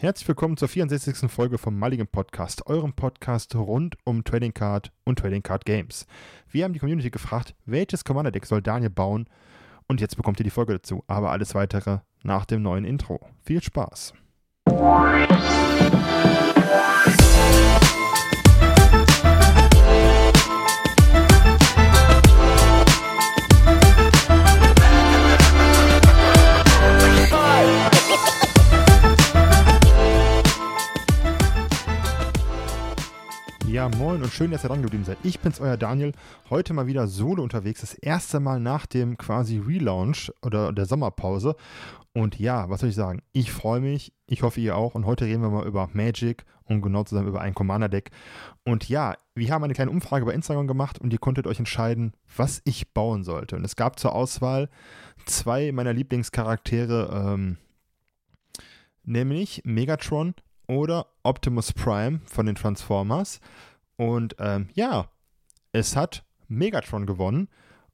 Herzlich willkommen zur 64. Folge vom Mulligan Podcast, eurem Podcast rund um Trading Card und Trading Card Games. Wir haben die Community gefragt, welches Commander Deck soll Daniel bauen? Und jetzt bekommt ihr die Folge dazu. Aber alles weitere nach dem neuen Intro. Viel Spaß! Ja, moin und schön, dass ihr dran geblieben seid. Ich bin's, euer Daniel. Heute mal wieder solo unterwegs. Das erste Mal nach dem quasi Relaunch oder der Sommerpause. Und ja, was soll ich sagen? Ich freue mich. Ich hoffe, ihr auch. Und heute reden wir mal über Magic und genau zusammen über ein Commander-Deck. Und ja, wir haben eine kleine Umfrage bei Instagram gemacht und ihr konntet euch entscheiden, was ich bauen sollte. Und es gab zur Auswahl zwei meiner Lieblingscharaktere, ähm, nämlich Megatron oder Optimus Prime von den Transformers. Und ähm, ja, es hat Megatron gewonnen.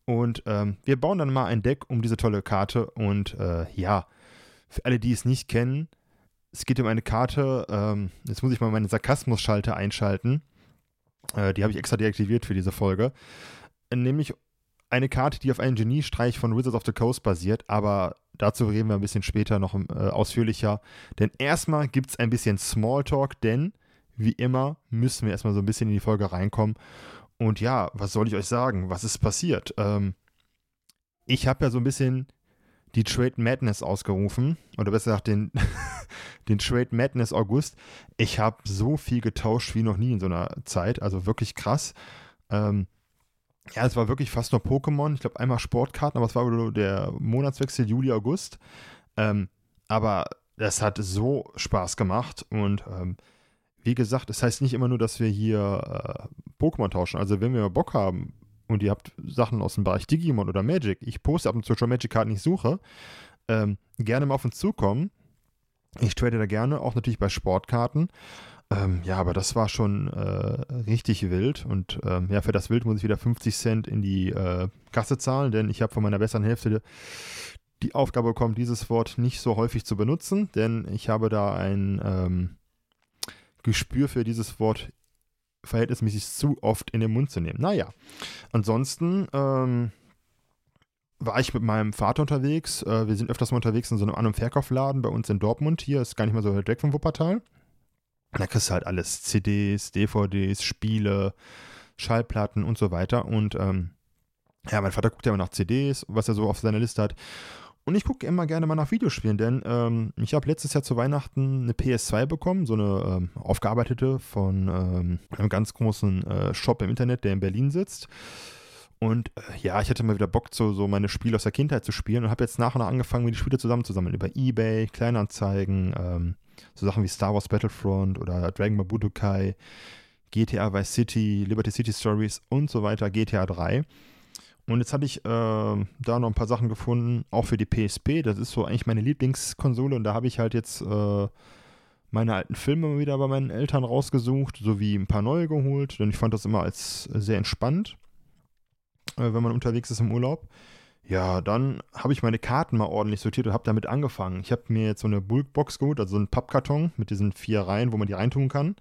Und ähm, wir bauen dann mal ein Deck um diese tolle Karte. Und äh, ja, für alle, die es nicht kennen, es geht um eine Karte. Ähm, jetzt muss ich mal meine Sarkasmus-Schalter einschalten. Äh, die habe ich extra deaktiviert für diese Folge. Nämlich eine Karte, die auf einen Geniestreich von Wizards of the Coast basiert, aber dazu reden wir ein bisschen später noch äh, ausführlicher. Denn erstmal gibt es ein bisschen Smalltalk, denn wie immer müssen wir erstmal so ein bisschen in die Folge reinkommen. Und ja, was soll ich euch sagen? Was ist passiert? Ähm, ich habe ja so ein bisschen die Trade Madness ausgerufen, oder besser gesagt den, den Trade Madness August. Ich habe so viel getauscht wie noch nie in so einer Zeit, also wirklich krass. Ähm, ja, es war wirklich fast nur Pokémon. Ich glaube, einmal Sportkarten, aber es war der Monatswechsel Juli, August. Ähm, aber es hat so Spaß gemacht und ähm, wie gesagt, es das heißt nicht immer nur, dass wir hier äh, Pokémon tauschen. Also wenn wir Bock haben und ihr habt Sachen aus dem Bereich Digimon oder Magic, ich poste ab und zu schon Magic-Karten, ich suche, ähm, gerne mal auf uns zukommen. Ich trade da gerne, auch natürlich bei Sportkarten. Ähm, ja, aber das war schon äh, richtig wild. Und ähm, ja, für das Wild muss ich wieder 50 Cent in die äh, Kasse zahlen, denn ich habe von meiner besseren Hälfte die Aufgabe bekommen, dieses Wort nicht so häufig zu benutzen, denn ich habe da ein ähm, Gespür für dieses Wort verhältnismäßig zu oft in den Mund zu nehmen. Naja, ansonsten ähm, war ich mit meinem Vater unterwegs. Äh, wir sind öfters mal unterwegs in so einem An- und Verkaufladen bei uns in Dortmund. Hier ist gar nicht mal so weit weg vom Wuppertal. Da kriegst du halt alles: CDs, DVDs, Spiele, Schallplatten und so weiter. Und ähm, ja, mein Vater guckt ja immer nach CDs, was er so auf seiner Liste hat. Und ich gucke immer gerne mal nach Videospielen, denn ähm, ich habe letztes Jahr zu Weihnachten eine PS2 bekommen, so eine ähm, aufgearbeitete von ähm, einem ganz großen äh, Shop im Internet, der in Berlin sitzt. Und äh, ja, ich hatte mal wieder Bock, so, so meine Spiele aus der Kindheit zu spielen und habe jetzt nach und nach angefangen, mir die Spiele zusammenzusammeln. Über Ebay, Kleinanzeigen, ähm, so Sachen wie Star Wars Battlefront oder Dragon Ball Budokai, GTA Vice City, Liberty City Stories und so weiter, GTA 3. Und jetzt hatte ich äh, da noch ein paar Sachen gefunden, auch für die PSP. Das ist so eigentlich meine Lieblingskonsole und da habe ich halt jetzt äh, meine alten Filme wieder bei meinen Eltern rausgesucht, sowie ein paar neue geholt, denn ich fand das immer als sehr entspannt, äh, wenn man unterwegs ist im Urlaub. Ja, dann habe ich meine Karten mal ordentlich sortiert und habe damit angefangen. Ich habe mir jetzt so eine Bulkbox geholt, also so einen Pappkarton mit diesen vier Reihen, wo man die reintun kann.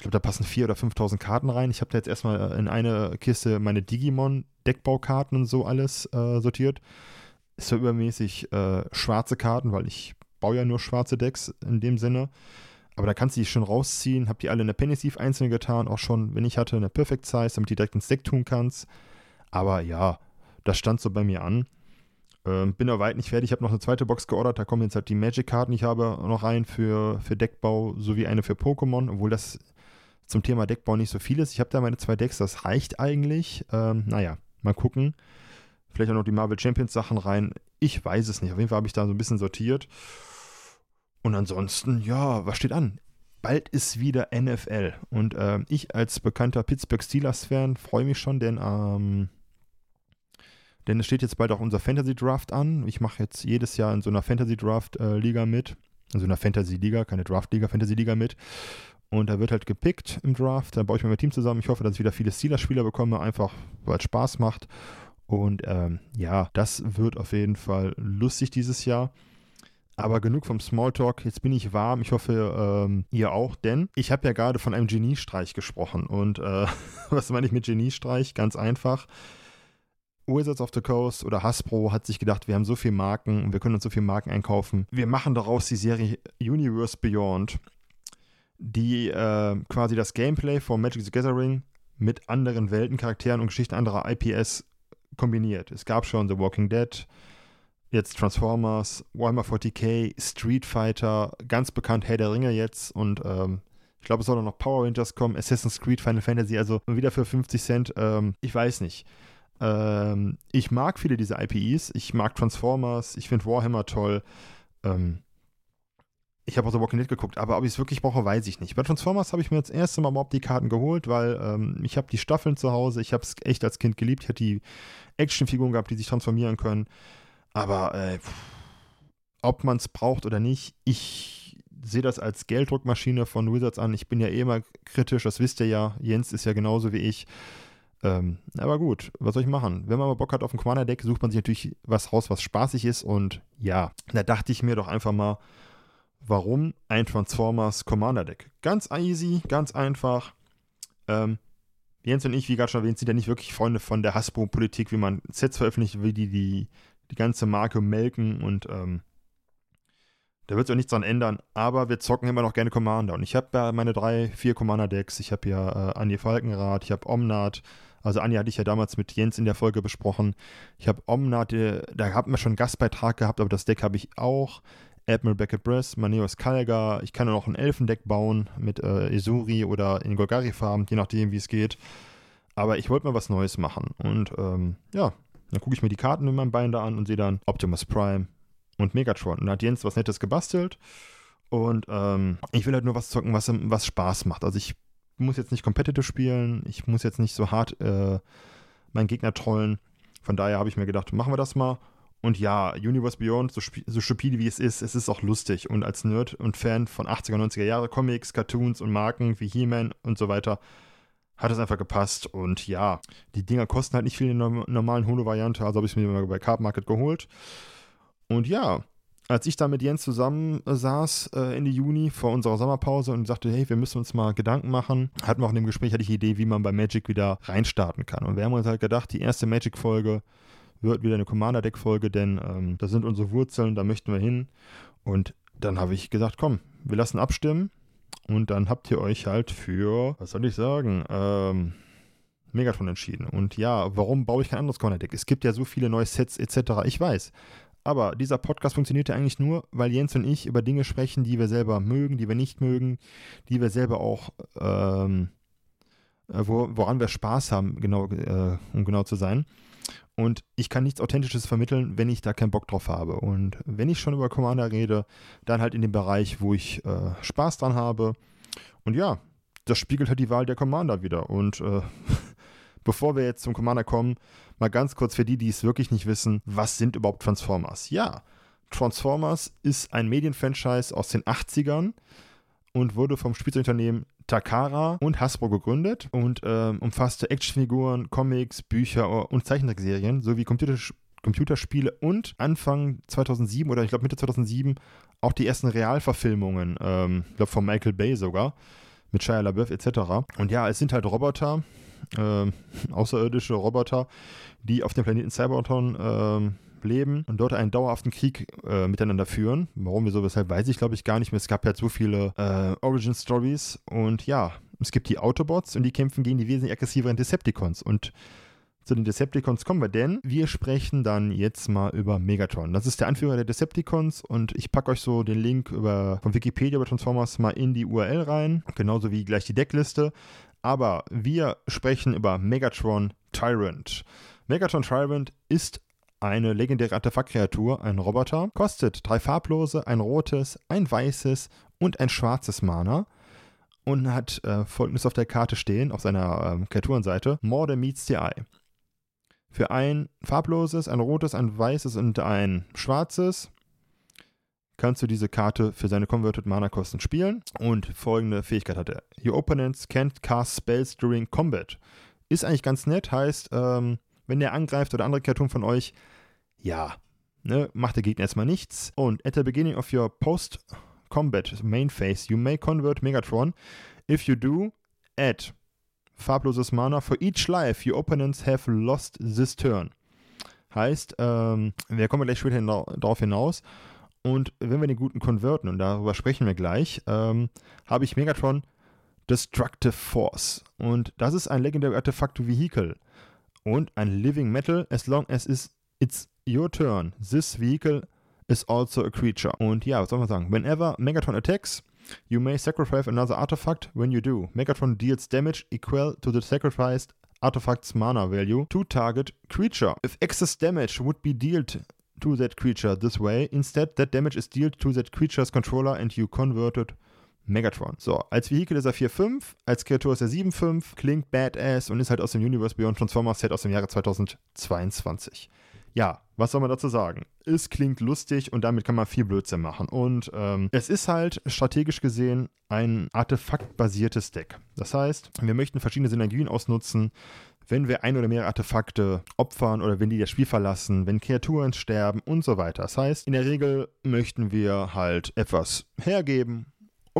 Ich glaube, da passen 4.000 oder 5.000 Karten rein. Ich habe da jetzt erstmal in eine Kiste meine Digimon-Deckbaukarten und so alles äh, sortiert. Ist so übermäßig äh, schwarze Karten, weil ich baue ja nur schwarze Decks in dem Sinne. Aber da kannst du die schon rausziehen. Hab die alle in der Penny Sleeve einzeln getan. Auch schon, wenn ich hatte, eine Perfect Size, damit du die direkt ins Deck tun kannst. Aber ja, das stand so bei mir an. Ähm, bin aber weit nicht fertig. Ich habe noch eine zweite Box geordert. Da kommen jetzt halt die Magic-Karten, die ich habe, noch rein für, für Deckbau sowie eine für Pokémon. Obwohl das zum Thema Deckbau nicht so viel ist. Ich habe da meine zwei Decks, das reicht eigentlich. Ähm, naja, mal gucken. Vielleicht auch noch die Marvel Champions Sachen rein. Ich weiß es nicht. Auf jeden Fall habe ich da so ein bisschen sortiert. Und ansonsten, ja, was steht an? Bald ist wieder NFL. Und äh, ich als bekannter Pittsburgh Steelers-Fan freue mich schon, denn, ähm, denn es steht jetzt bald auch unser Fantasy Draft an. Ich mache jetzt jedes Jahr in so einer Fantasy Draft äh, mit. Also in einer Fantasy Liga, keine Draft Liga, Fantasy Liga mit. Und da wird halt gepickt im Draft. Da baue ich mir mein Team zusammen. Ich hoffe, dass ich wieder viele Steelers-Spieler bekomme, einfach weil es Spaß macht. Und ähm, ja, das wird auf jeden Fall lustig dieses Jahr. Aber genug vom Smalltalk. Jetzt bin ich warm. Ich hoffe, ähm, ihr auch, denn ich habe ja gerade von einem Geniestreich gesprochen. Und äh, was meine ich mit Geniestreich? Ganz einfach. Wizards of the Coast oder Hasbro hat sich gedacht, wir haben so viele Marken und wir können uns so viele Marken einkaufen. Wir machen daraus die Serie Universe Beyond, die äh, quasi das Gameplay von Magic the Gathering mit anderen Welten, Charakteren und Geschichten anderer IPS kombiniert. Es gab schon The Walking Dead, jetzt Transformers, Warhammer 40k, Street Fighter, ganz bekannt Herr der Ringe jetzt und ähm, ich glaube, es soll noch Power Rangers kommen, Assassin's Creed, Final Fantasy, also wieder für 50 Cent. Ähm, ich weiß nicht. Ähm, ich mag viele dieser IPs. Ich mag Transformers. Ich finde Warhammer toll. Ähm, ich habe auch The Walking Dead geguckt, aber ob ich es wirklich brauche, weiß ich nicht. Bei Transformers habe ich mir das erste Mal überhaupt die Karten geholt, weil ähm, ich habe die Staffeln zu Hause. Ich habe es echt als Kind geliebt. Ich hatte die Actionfiguren gehabt, die sich transformieren können. Aber äh, ob man es braucht oder nicht, ich sehe das als Gelddruckmaschine von Wizards an. Ich bin ja eh immer kritisch, das wisst ihr ja. Jens ist ja genauso wie ich. Ähm, aber gut, was soll ich machen? Wenn man mal Bock hat auf ein Commander-Deck, sucht man sich natürlich was raus, was spaßig ist. Und ja, da dachte ich mir doch einfach mal, warum ein Transformers Commander-Deck? Ganz easy, ganz einfach. Ähm, Jens und ich, wie gerade schon erwähnt, sind ja nicht wirklich Freunde von der Hasbro-Politik, wie man Sets veröffentlicht, wie die, die die ganze Marke melken und ähm, da wird sich auch nichts dran ändern, aber wir zocken immer noch gerne Commander. Und ich habe ja meine drei, vier Commander-Decks. Ich habe ja äh, Anja Falkenrath, ich habe Omnat. Also Anja hatte ich ja damals mit Jens in der Folge besprochen. Ich habe Omnat, äh, da haben wir schon einen Gastbeitrag gehabt, aber das Deck habe ich auch. Admiral Beckett Breast, Maneos Kalga. Ich kann auch ein Elfendeck bauen mit äh, Isuri oder in Golgari-Farben, je nachdem, wie es geht. Aber ich wollte mal was Neues machen. Und ähm, ja, dann gucke ich mir die Karten in meinem Bein da an und sehe dann Optimus Prime und Megatron. Und da hat Jens was Nettes gebastelt. Und ähm, ich will halt nur was zocken, was, was Spaß macht. Also ich muss jetzt nicht competitive spielen. Ich muss jetzt nicht so hart äh, meinen Gegner trollen. Von daher habe ich mir gedacht, machen wir das mal. Und ja, Universe Beyond, so, so stupide wie es ist, es ist auch lustig. Und als Nerd und Fan von 80er, 90er Jahre Comics, Cartoons und Marken wie He-Man und so weiter, hat es einfach gepasst. Und ja, die Dinger kosten halt nicht viel in der normalen Holo-Variante, also habe ich es mir mal bei Card Market geholt. Und ja, als ich da mit Jens zusammen äh, saß äh, Ende Juni vor unserer Sommerpause und sagte, hey, wir müssen uns mal Gedanken machen, hatten wir auch in dem Gespräch hatte ich die Idee, wie man bei Magic wieder reinstarten kann. Und wir haben uns halt gedacht, die erste Magic-Folge wird wieder eine Commander-Deck-Folge, denn ähm, da sind unsere Wurzeln, da möchten wir hin. Und dann habe ich gesagt, komm, wir lassen abstimmen und dann habt ihr euch halt für, was soll ich sagen, ähm, Megatron entschieden. Und ja, warum baue ich kein anderes Corner-Deck? Es gibt ja so viele neue Sets etc. Ich weiß. Aber dieser Podcast funktioniert ja eigentlich nur, weil Jens und ich über Dinge sprechen, die wir selber mögen, die wir nicht mögen, die wir selber auch, ähm, äh, wo, woran wir Spaß haben, genau, äh, um genau zu sein. Und ich kann nichts Authentisches vermitteln, wenn ich da keinen Bock drauf habe. Und wenn ich schon über Commander rede, dann halt in dem Bereich, wo ich äh, Spaß dran habe. Und ja, das spiegelt halt die Wahl der Commander wieder. Und äh, bevor wir jetzt zum Commander kommen, mal ganz kurz für die, die es wirklich nicht wissen, was sind überhaupt Transformers? Ja, Transformers ist ein Medienfranchise aus den 80ern und wurde vom Spielzeugunternehmen Takara und Hasbro gegründet und ähm, umfasste Actionfiguren, Comics, Bücher und Zeichentrickserien sowie Computerspiele Computerspiele und Anfang 2007 oder ich glaube Mitte 2007 auch die ersten Realverfilmungen, ähm, ich glaube von Michael Bay sogar, mit Shia LaBeouf etc. Und ja, es sind halt Roboter, äh, außerirdische Roboter, die auf dem Planeten Cybertron äh, leben und dort einen dauerhaften Krieg äh, miteinander führen. Warum, wieso, weshalb, weiß ich glaube ich gar nicht mehr. Es gab ja so viele äh, Origin-Stories und ja, es gibt die Autobots und die kämpfen gegen die wesentlich aggressiveren Decepticons und zu den Decepticons kommen wir, denn wir sprechen dann jetzt mal über Megatron. Das ist der Anführer der Decepticons und ich packe euch so den Link über, von Wikipedia über Transformers mal in die URL rein, genauso wie gleich die Deckliste. Aber wir sprechen über Megatron Tyrant. Megatron Tyrant ist eine legendäre Artefaktkreatur, ein Roboter, kostet drei farblose, ein rotes, ein weißes und ein schwarzes Mana und hat äh, folgendes auf der Karte stehen, auf seiner ähm, Kreaturenseite: Morde meets the Eye. Für ein farbloses, ein rotes, ein weißes und ein schwarzes kannst du diese Karte für seine Converted Mana Kosten spielen. Und folgende Fähigkeit hat er: Your opponents can't cast spells during combat. Ist eigentlich ganz nett, heißt, ähm, wenn der angreift oder andere Kreaturen von euch, ja, ne, macht der Gegner erstmal nichts. Und at the beginning of your post-combat main phase, you may convert Megatron. If you do, add farbloses Mana for each life your opponents have lost this turn. Heißt, ähm, wir kommen gleich später darauf hinaus. Und wenn wir den guten konverten, und darüber sprechen wir gleich, ähm, habe ich Megatron Destructive Force. Und das ist ein Legendary Artefakt Vehicle. Und ein Living Metal, as long as it's your turn. This vehicle is also a creature. Und ja, was soll man sagen? Whenever Megatron attacks, you may sacrifice another artifact. When you do, Megatron deals damage equal to the sacrificed artifact's mana value to target creature. If excess damage would be dealt to that creature this way, instead that damage is dealt to that creature's controller and you converted Megatron. So, als Vehikel ist er 4.5, als Kreatur ist er 7.5, klingt badass und ist halt aus dem Universe Beyond Transformers Set aus dem Jahre 2022 ja, was soll man dazu sagen? Es klingt lustig und damit kann man viel Blödsinn machen. Und ähm, es ist halt strategisch gesehen ein artefaktbasiertes Deck. Das heißt, wir möchten verschiedene Synergien ausnutzen, wenn wir ein oder mehrere Artefakte opfern oder wenn die das Spiel verlassen, wenn Kreaturen sterben und so weiter. Das heißt, in der Regel möchten wir halt etwas hergeben,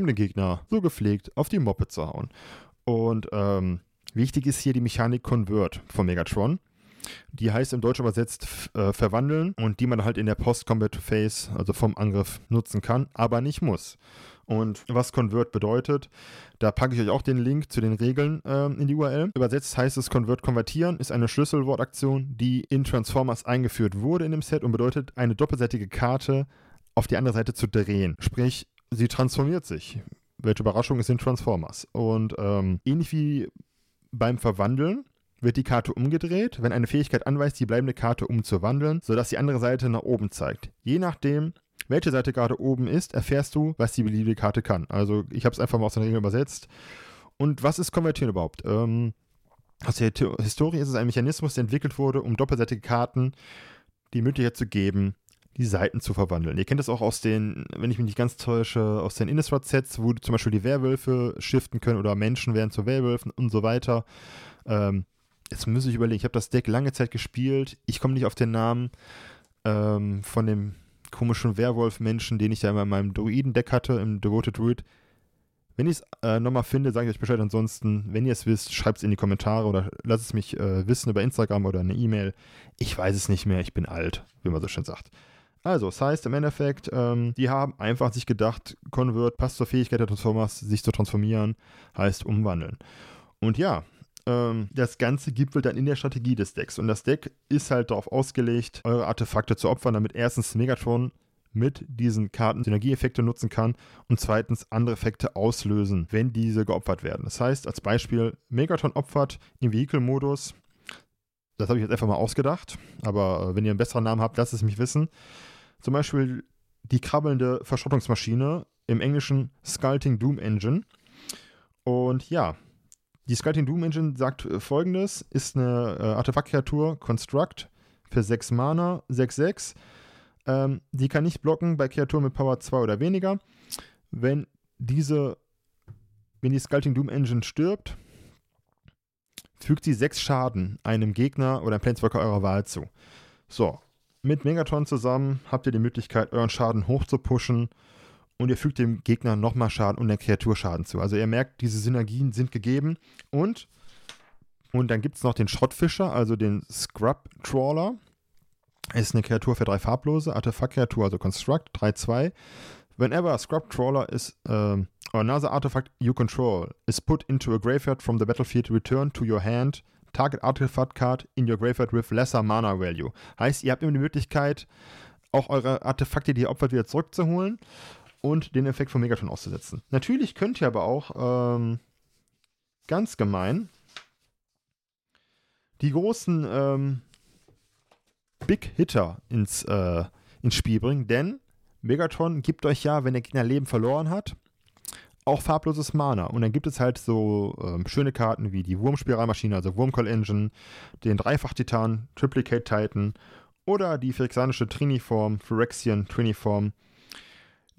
um den Gegner so gepflegt auf die Moppe zu hauen. Und ähm, wichtig ist hier die Mechanik Convert von Megatron. Die heißt im Deutschen übersetzt äh, verwandeln und die man halt in der Post-Combat-Phase, also vom Angriff, nutzen kann, aber nicht muss. Und was Convert bedeutet, da packe ich euch auch den Link zu den Regeln äh, in die URL. Übersetzt heißt es Convert konvertieren, ist eine Schlüsselwortaktion, die in Transformers eingeführt wurde in dem Set und bedeutet, eine doppelseitige Karte auf die andere Seite zu drehen. Sprich, sie transformiert sich. Welche Überraschung ist in Transformers. Und ähm, ähnlich wie beim Verwandeln wird die Karte umgedreht, wenn eine Fähigkeit anweist, die bleibende Karte umzuwandeln, sodass die andere Seite nach oben zeigt. Je nachdem, welche Seite gerade oben ist, erfährst du, was die beliebige Karte kann. Also ich habe es einfach mal aus den Regeln übersetzt. Und was ist Konvertieren überhaupt? Ähm, aus der Historie ist es ein Mechanismus, der entwickelt wurde, um doppelseitige Karten die Möglichkeit zu geben, die Seiten zu verwandeln. Ihr kennt das auch aus den, wenn ich mich nicht ganz täusche, aus den Innistrad-Sets, wo zum Beispiel die Werwölfe shiften können oder Menschen werden zu Werwölfen und so weiter. Ähm, jetzt muss ich überlegen, ich habe das Deck lange Zeit gespielt. Ich komme nicht auf den Namen ähm, von dem komischen Werwolf-Menschen, den ich ja immer in meinem Druiden-Deck hatte, im Devoted Druid. Wenn ich es äh, nochmal finde, sage ich euch Bescheid. Ansonsten, wenn ihr es wisst, schreibt es in die Kommentare oder lasst es mich äh, wissen über Instagram oder eine E-Mail. Ich weiß es nicht mehr, ich bin alt, wie man so schön sagt. Also, das heißt im Endeffekt, ähm, die haben einfach sich gedacht, Convert passt zur Fähigkeit der Transformers, sich zu transformieren, heißt umwandeln. Und ja, ähm, das Ganze gibt halt dann in der Strategie des Decks. Und das Deck ist halt darauf ausgelegt, eure Artefakte zu opfern, damit erstens Megatron mit diesen Karten Synergieeffekte nutzen kann und zweitens andere Effekte auslösen, wenn diese geopfert werden. Das heißt, als Beispiel, Megatron opfert im Vehicle-Modus, das habe ich jetzt einfach mal ausgedacht, aber äh, wenn ihr einen besseren Namen habt, lasst es mich wissen. Zum Beispiel die krabbelnde Verschrottungsmaschine im englischen Sculpting Doom Engine. Und ja, die Sculpting Doom Engine sagt folgendes: ist eine äh, Artefaktkreatur, Construct für 6 Mana, 6-6. Ähm, die kann nicht blocken bei Kreaturen mit Power 2 oder weniger. Wenn diese, wenn die Sculpting Doom Engine stirbt, fügt sie 6 Schaden einem Gegner oder einem Planeswalker eurer Wahl zu. So, mit Megatron zusammen habt ihr die Möglichkeit, euren Schaden hoch und ihr fügt dem Gegner nochmal Schaden und der Kreatur Schaden zu. Also ihr merkt, diese Synergien sind gegeben und und dann gibt es noch den Schrottfischer, also den Scrub Trawler. Ist eine Kreatur für drei farblose, Artefakt-Kreatur, also Construct, 3-2. Whenever a Scrub Trawler is or another artifact you control is put into a graveyard from the battlefield, return to your hand target artifact card in your graveyard with lesser mana value. Heißt, ihr habt immer die Möglichkeit, auch eure Artefakte, die ihr opfert, wieder zurückzuholen und den Effekt von Megatron auszusetzen. Natürlich könnt ihr aber auch ähm, ganz gemein die großen ähm, Big Hitter ins, äh, ins Spiel bringen, denn Megatron gibt euch ja, wenn der Gegner Leben verloren hat, auch farbloses Mana. Und dann gibt es halt so ähm, schöne Karten wie die Wurmspiralmaschine, also Wurmcall Engine, den Dreifach-Titan, Triplicate Titan oder die phyrexianische Triniform, Phyrexian Triniform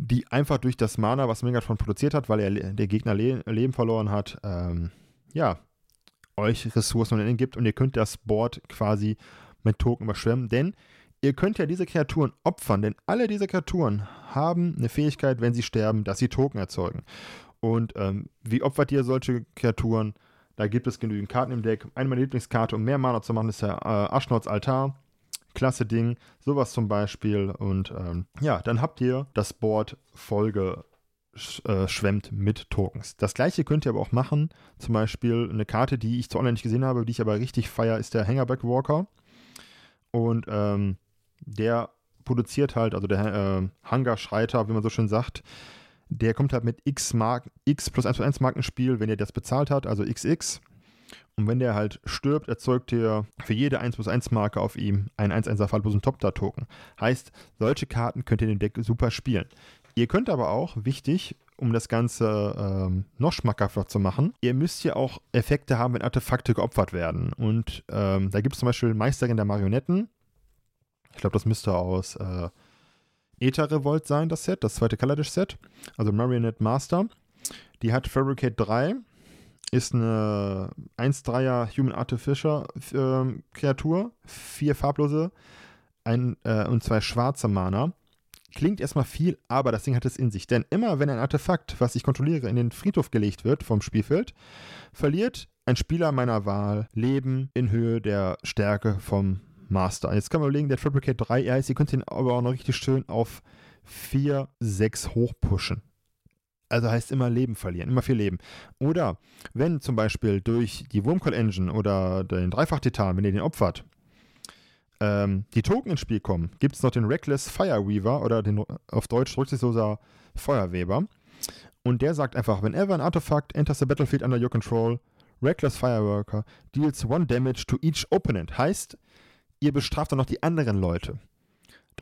die einfach durch das Mana, was Megatron produziert hat, weil er der Gegner Le Leben verloren hat, ähm, ja, euch Ressourcen und gibt und ihr könnt das Board quasi mit Token überschwemmen, denn Ihr könnt ja diese Kreaturen opfern, denn alle diese Kreaturen haben eine Fähigkeit, wenn sie sterben, dass sie Token erzeugen. Und ähm, wie opfert ihr solche Kreaturen? Da gibt es genügend Karten im Deck. Eine meiner Lieblingskarte, um mehr Mana zu machen, ist der äh, Aschnauts Altar. Klasse Ding. Sowas zum Beispiel. Und ähm, ja, dann habt ihr das Board voll äh, schwemmt mit Tokens. Das gleiche könnt ihr aber auch machen. Zum Beispiel eine Karte, die ich zu online nicht gesehen habe, die ich aber richtig feier, ist der Hangerback Walker. Und ähm, der produziert halt, also der äh, Hangar-Schreiter, wie man so schön sagt, der kommt halt mit X, Mark, X plus 1 plus 1 Markenspiel, wenn er das bezahlt hat, also XX. Und wenn der halt stirbt, erzeugt er für jede 1 plus 1 Marke auf ihm einen 1-1er falllosen Top-Token. Heißt, solche Karten könnt ihr in dem Deck super spielen. Ihr könnt aber auch, wichtig, um das Ganze ähm, noch schmackhafter zu machen, ihr müsst ja auch Effekte haben, wenn Artefakte geopfert werden. Und ähm, da gibt es zum Beispiel Meisterin der Marionetten. Ich glaube, das müsste aus äh, Eta Revolt sein, das Set, das zweite Kaladesh-Set. Also Marionette Master. Die hat Fabricate 3, ist eine 1-3er Human Artificial äh, Kreatur, vier farblose ein, äh, und zwei schwarze Mana. Klingt erstmal viel, aber das Ding hat es in sich. Denn immer wenn ein Artefakt, was ich kontrolliere, in den Friedhof gelegt wird vom Spielfeld, verliert ein Spieler meiner Wahl Leben in Höhe der Stärke vom Master. Jetzt kann man überlegen, der Fabricate 3 heißt, ihr könnt ihn aber auch noch richtig schön auf 4, 6 hochpushen. Also heißt immer Leben verlieren, immer viel Leben. Oder wenn zum Beispiel durch die Wurmcall Engine oder den Dreifach-Titan, wenn ihr den opfert, ähm, die Token ins Spiel kommen, gibt es noch den Reckless Fireweaver oder den auf Deutsch rücksichtsloser Feuerweber. Und der sagt einfach, whenever an Artifact enters the battlefield under your control, Reckless Fireworker deals one damage to each opponent. Heißt, ihr bestraft dann noch die anderen Leute.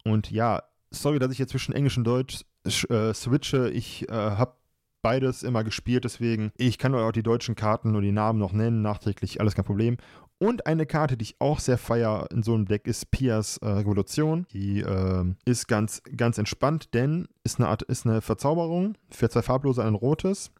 Und ja, sorry, dass ich jetzt zwischen Englisch und Deutsch äh, switche. Ich äh, habe beides immer gespielt, deswegen ich kann euch auch die deutschen Karten und die Namen noch nennen, nachträglich, alles kein Problem. Und eine Karte, die ich auch sehr feier in so einem Deck, ist Pias äh, Revolution. Die äh, ist ganz, ganz entspannt, denn ist eine Art, ist eine Verzauberung für zwei farblose, ein rotes.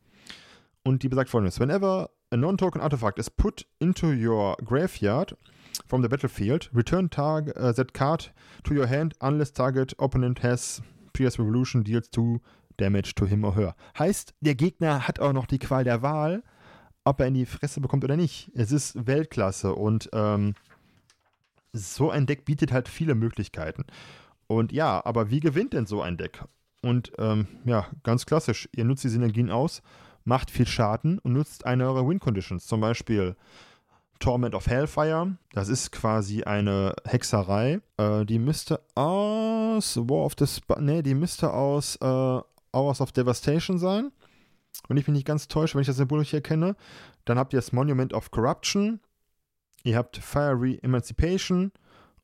Und die besagt folgendes: Whenever a non-token artifact is put into your graveyard from the battlefield, return target uh, that card to your hand unless target opponent has Pias Revolution deals two damage to him or her. Heißt, der Gegner hat auch noch die Qual der Wahl ob er in die Fresse bekommt oder nicht. Es ist Weltklasse und ähm, so ein Deck bietet halt viele Möglichkeiten. Und ja, aber wie gewinnt denn so ein Deck? Und ähm, ja, ganz klassisch, ihr nutzt die Synergien aus, macht viel Schaden und nutzt eine eurer Win-Conditions. Zum Beispiel Torment of Hellfire. Das ist quasi eine Hexerei. Äh, die müsste aus War of the Sp nee, die müsste aus äh, Hours of Devastation sein wenn ich mich nicht ganz täusche, wenn ich das Symbol nicht erkenne, dann habt ihr das Monument of Corruption, ihr habt Fiery Emancipation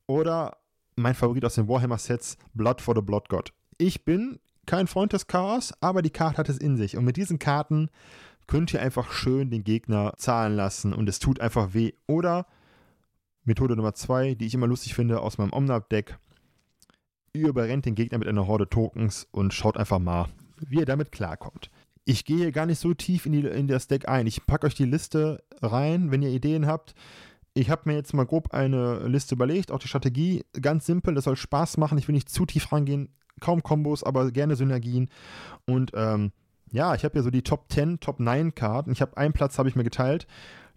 oder mein Favorit aus den Warhammer-Sets, Blood for the Blood God. Ich bin kein Freund des Chaos, aber die Karte hat es in sich. Und mit diesen Karten könnt ihr einfach schön den Gegner zahlen lassen und es tut einfach weh. Oder Methode Nummer zwei, die ich immer lustig finde aus meinem Omnap-Deck. Ihr überrennt den Gegner mit einer Horde Tokens und schaut einfach mal, wie ihr damit klarkommt ich gehe gar nicht so tief in, die, in das Deck ein. Ich packe euch die Liste rein, wenn ihr Ideen habt. Ich habe mir jetzt mal grob eine Liste überlegt, auch die Strategie. Ganz simpel, das soll Spaß machen. Ich will nicht zu tief rangehen. Kaum Kombos, aber gerne Synergien. Und ähm, ja, ich habe ja so die Top 10, Top 9 Karten. Ich habe einen Platz, habe ich mir geteilt,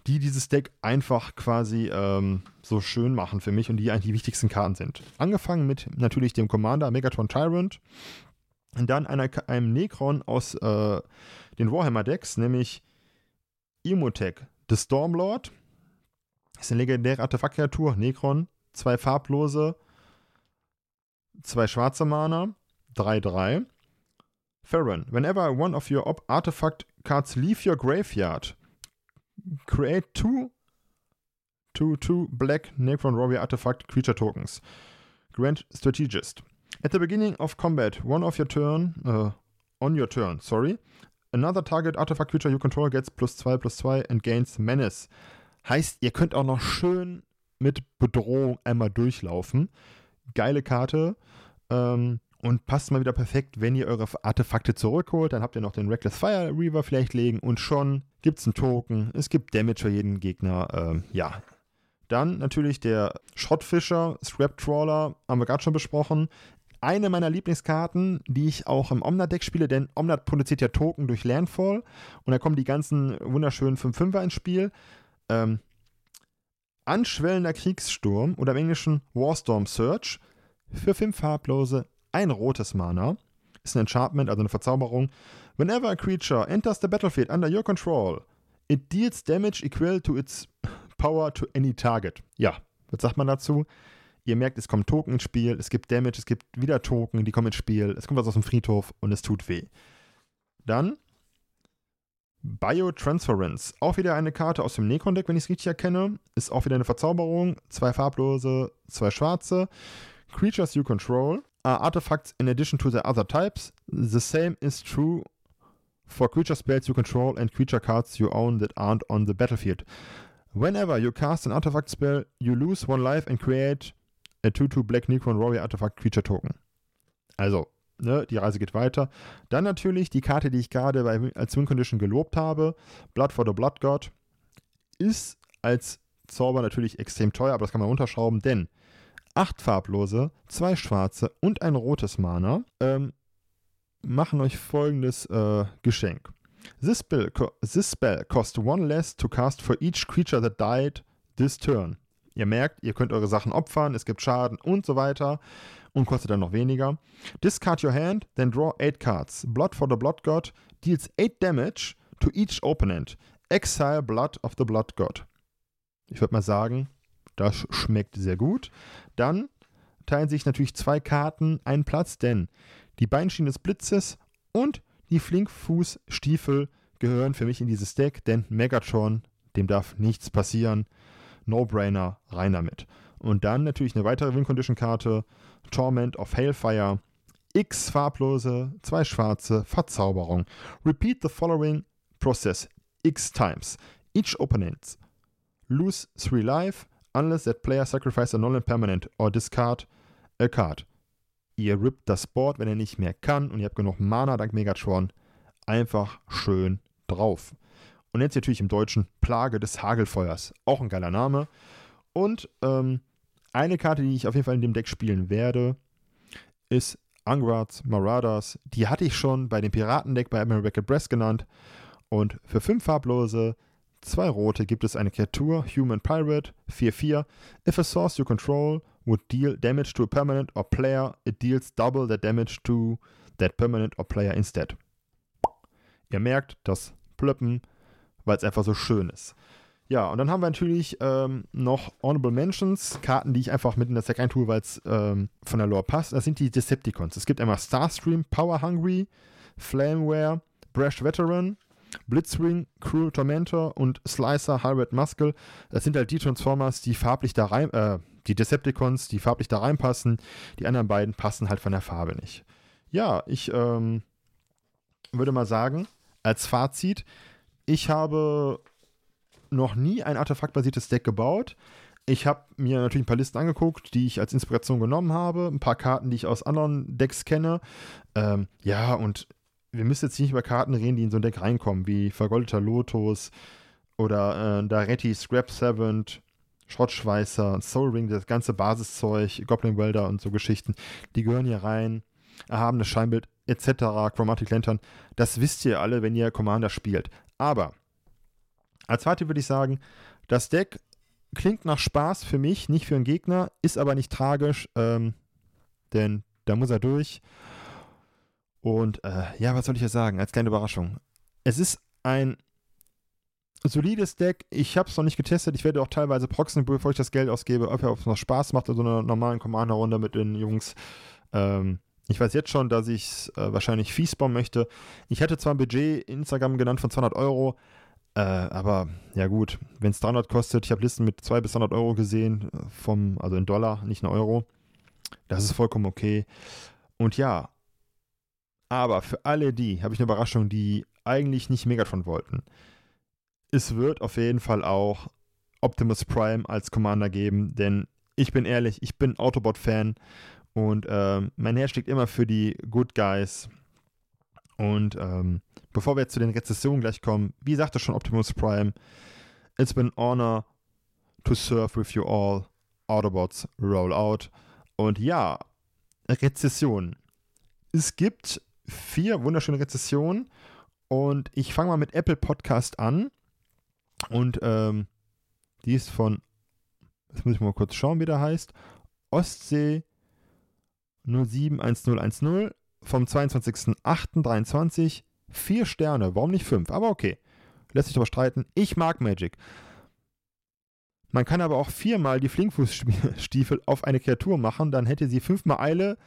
die dieses Deck einfach quasi ähm, so schön machen für mich und die eigentlich die wichtigsten Karten sind. Angefangen mit natürlich dem Commander Megatron Tyrant. Und dann einer, einem Necron aus äh, den Warhammer-Decks, nämlich Imotech, The Stormlord. Das ist eine legendäre Artefaktkreatur, Necron, zwei farblose, zwei schwarze Mana, 3-3. Farron, whenever one of your artifact cards leave your graveyard, create two, two, two black Necron Warrior Artifact creature tokens. Grant Strategist. At the beginning of combat, one of your turn, uh, on your turn, sorry, another target artifact creature you control gets plus 2 plus 2 and gains Menace. Heißt, ihr könnt auch noch schön mit Bedrohung einmal durchlaufen. Geile Karte. Ähm, und passt mal wieder perfekt, wenn ihr eure Artefakte zurückholt. Dann habt ihr noch den Reckless Fire Reaver vielleicht legen und schon gibt es einen Token. Es gibt Damage für jeden Gegner. Ähm, ja, Dann natürlich der Schrottfischer, Scrap Trawler, haben wir gerade schon besprochen. Eine meiner Lieblingskarten, die ich auch im Omnat-Deck spiele, denn Omnat produziert ja Token durch Landfall und da kommen die ganzen wunderschönen 5-5er ins Spiel. Ähm, Anschwellender Kriegssturm oder im Englischen Warstorm Search für 5 farblose, ein rotes Mana. Ist ein Enchantment, also eine Verzauberung. Whenever a creature enters the battlefield under your control, it deals damage equal to its power to any target. Ja, was sagt man dazu? Ihr merkt, es kommen Token ins Spiel, es gibt Damage, es gibt wieder Token, die kommen ins Spiel, es kommt was aus dem Friedhof und es tut weh. Dann Biotransference. Auch wieder eine Karte aus dem Necron-Deck, wenn ich es richtig erkenne. Ist auch wieder eine Verzauberung. Zwei farblose, zwei schwarze. Creatures you control are artifacts in addition to the other types. The same is true for creature spells you control and creature cards you own that aren't on the battlefield. Whenever you cast an artifact spell, you lose one life and create a 2-2 Black Necron Warrior Artifact Creature Token. Also, ne, die Reise geht weiter. Dann natürlich die Karte, die ich gerade als Win Condition gelobt habe, Blood for the Blood God, ist als Zauber natürlich extrem teuer, aber das kann man unterschrauben, denn acht farblose, zwei schwarze und ein rotes Mana ähm, machen euch folgendes äh, Geschenk. This spell, this spell costs one less to cast for each creature that died this turn. Ihr merkt, ihr könnt eure Sachen opfern, es gibt Schaden und so weiter und kostet dann noch weniger. Discard your hand, then draw 8 cards. Blood for the Blood God deals 8 damage to each opponent. Exile Blood of the Blood God. Ich würde mal sagen, das schmeckt sehr gut. Dann teilen sich natürlich zwei Karten einen Platz, denn die Beinschiene des Blitzes und die Flinkfußstiefel gehören für mich in dieses Deck, denn Megatron, dem darf nichts passieren. No-Brainer, rein damit. Und dann natürlich eine weitere Win-Condition-Karte, Torment of Hailfire, X farblose, zwei schwarze, Verzauberung. Repeat the following process X times. Each opponent lose 3 life unless that player sacrifices a non-permanent or discard a card. Ihr rippt das Board, wenn er nicht mehr kann und ihr habt genug Mana dank Megatron, einfach schön drauf. Und jetzt natürlich im Deutschen Plage des Hagelfeuers. Auch ein geiler Name. Und ähm, eine Karte, die ich auf jeden Fall in dem Deck spielen werde, ist Angrads Marauders. Die hatte ich schon bei dem Piratendeck bei Beckett Breast genannt. Und für fünf farblose, zwei rote gibt es eine Kreatur, Human Pirate, 4-4. If a source you control would deal damage to a permanent or player, it deals double the damage to that permanent or player instead. Ihr merkt das Plöppen, weil es einfach so schön ist. Ja, und dann haben wir natürlich ähm, noch Honorable Mentions, Karten, die ich einfach mit in das Deck eintue, weil es ähm, von der Lore passt. Das sind die Decepticons. Es gibt einmal Starstream, Power Hungry, Flameware, Brash Veteran, Blitzwing, Cruel Tormentor und Slicer, Hybrid Muscle. Das sind halt die Transformers, die farblich da rein, äh, die Decepticons, die farblich da reinpassen. Die anderen beiden passen halt von der Farbe nicht. Ja, ich ähm, würde mal sagen, als Fazit, ich habe noch nie ein artefaktbasiertes Deck gebaut. Ich habe mir natürlich ein paar Listen angeguckt, die ich als Inspiration genommen habe, ein paar Karten, die ich aus anderen Decks kenne. Ähm, ja, und wir müssen jetzt nicht über Karten reden, die in so ein Deck reinkommen, wie Vergoldeter Lotus oder äh, Daretti, Scrap Servant, Schrottschweißer, Soul Ring, das ganze Basiszeug, Goblin Welder und so Geschichten, die gehören hier rein. Erhabenes Scheinbild etc., Chromatic Lantern, das wisst ihr alle, wenn ihr Commander spielt. Aber als Fazit würde ich sagen, das Deck klingt nach Spaß für mich, nicht für einen Gegner, ist aber nicht tragisch, ähm, denn da muss er durch. Und äh, ja, was soll ich jetzt sagen, als kleine Überraschung. Es ist ein solides Deck. Ich habe es noch nicht getestet. Ich werde auch teilweise proxen, bevor ich das Geld ausgebe, ob es noch Spaß macht in so einer normalen Commander-Runde mit den Jungs. Ähm, ich weiß jetzt schon, dass ich es äh, wahrscheinlich fies bauen möchte. Ich hätte zwar ein Budget Instagram genannt von 200 Euro, äh, aber ja gut, wenn es 300 kostet, ich habe Listen mit 200 bis 300 Euro gesehen, äh, vom, also in Dollar, nicht in Euro. Das ist vollkommen okay. Und ja, aber für alle die, habe ich eine Überraschung, die eigentlich nicht Megatron wollten. Es wird auf jeden Fall auch Optimus Prime als Commander geben, denn ich bin ehrlich, ich bin Autobot-Fan und äh, mein Herz schlägt immer für die Good Guys. Und ähm, bevor wir jetzt zu den Rezessionen gleich kommen, wie sagte schon Optimus Prime, it's been an honor To serve with you all. Autobots roll out. Und ja, Rezession. Es gibt vier wunderschöne Rezessionen und ich fange mal mit Apple Podcast an. Und ähm, die ist von, jetzt muss ich mal kurz schauen, wie der heißt. Ostsee 071010 vom 22.08.23. Vier Sterne, warum nicht fünf? Aber okay, lässt sich darüber streiten. Ich mag Magic. Man kann aber auch viermal die Flinkfußstiefel auf eine Kreatur machen, dann hätte sie fünfmal Eile,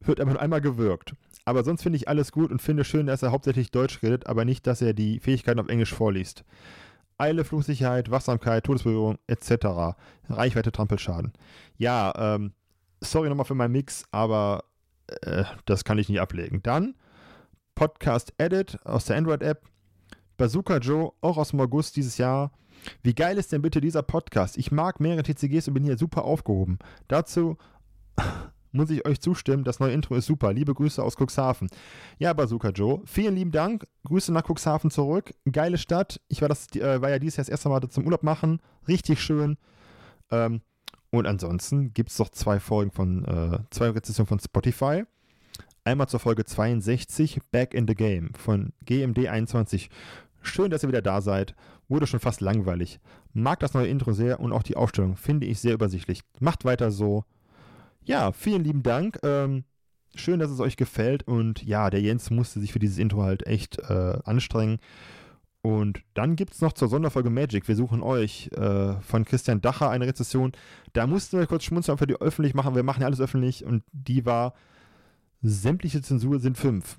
wird aber nur einmal gewirkt. Aber sonst finde ich alles gut und finde schön, dass er hauptsächlich Deutsch redet, aber nicht, dass er die Fähigkeiten auf Englisch vorliest. Eile, Flugsicherheit, Wachsamkeit, Todesberührung etc. Reichweite, Trampelschaden. Ja, ähm, sorry nochmal für meinen Mix, aber äh, das kann ich nicht ablegen. Dann Podcast Edit aus der Android-App. Bazooka Joe, auch aus dem August dieses Jahr. Wie geil ist denn bitte dieser Podcast? Ich mag mehrere TCGs und bin hier super aufgehoben. Dazu muss ich euch zustimmen, das neue Intro ist super. Liebe Grüße aus Cuxhaven. Ja, Bazooka Joe, vielen lieben Dank. Grüße nach Cuxhaven zurück. Geile Stadt. Ich war, das, äh, war ja dieses Jahr das erste Mal zum Urlaub machen. Richtig schön. Ähm, und ansonsten gibt es noch zwei Folgen von, äh, zwei Rezensionen von Spotify. Einmal zur Folge 62, Back in the Game von GMD21. Schön, dass ihr wieder da seid. Wurde schon fast langweilig. Mag das neue Intro sehr und auch die Aufstellung finde ich sehr übersichtlich. Macht weiter so. Ja, vielen lieben Dank. Ähm, schön, dass es euch gefällt. Und ja, der Jens musste sich für dieses Intro halt echt äh, anstrengen. Und dann gibt es noch zur Sonderfolge Magic. Wir suchen euch äh, von Christian Dacher eine Rezession. Da mussten wir kurz schmunzeln, ob wir die öffentlich machen. Wir machen ja alles öffentlich. Und die war: sämtliche Zensur sind fünf.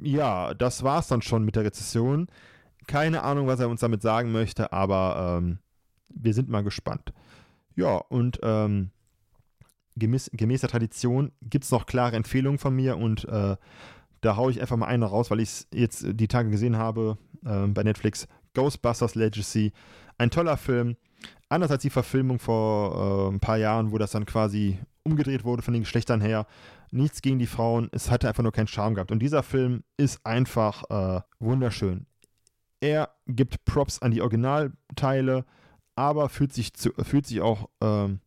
Ja, das war's dann schon mit der Rezession. Keine Ahnung, was er uns damit sagen möchte, aber ähm, wir sind mal gespannt. Ja, und ähm, gemäß, gemäß der Tradition gibt es noch klare Empfehlungen von mir und äh, da haue ich einfach mal eine raus, weil ich es jetzt die Tage gesehen habe äh, bei Netflix. Ghostbusters Legacy. Ein toller Film. Anders als die Verfilmung vor äh, ein paar Jahren, wo das dann quasi umgedreht wurde von den Geschlechtern her. Nichts gegen die Frauen. Es hatte einfach nur keinen Charme gehabt. Und dieser Film ist einfach äh, wunderschön. Er gibt Props an die Originalteile, aber fühlt sich, zu, fühlt sich auch ähm,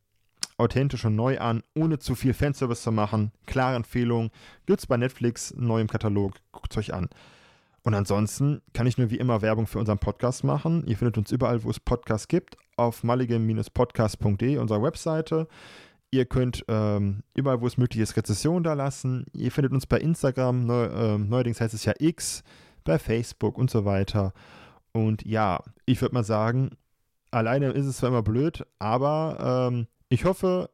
authentisch und neu an, ohne zu viel Fanservice zu machen. Klare Empfehlung. Gibt es bei Netflix neu im Katalog. Guckt euch an. Und ansonsten kann ich nur wie immer Werbung für unseren Podcast machen. Ihr findet uns überall, wo es Podcasts gibt, auf mulligan-podcast.de, unserer Webseite. Ihr könnt ähm, überall, wo es möglich ist, Rezessionen da lassen. Ihr findet uns bei Instagram, neu, äh, neuerdings heißt es ja X, bei Facebook und so weiter. Und ja, ich würde mal sagen, alleine ist es zwar immer blöd, aber ähm, ich hoffe,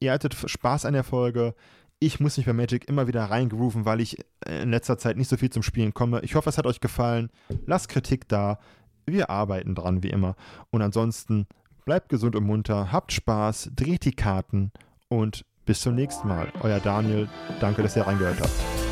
ihr hattet Spaß an der Folge. Ich muss mich bei Magic immer wieder reingrooven, weil ich in letzter Zeit nicht so viel zum Spielen komme. Ich hoffe, es hat euch gefallen. Lasst Kritik da. Wir arbeiten dran, wie immer. Und ansonsten bleibt gesund und munter, habt Spaß, dreht die Karten und bis zum nächsten Mal. Euer Daniel. Danke, dass ihr reingehört habt.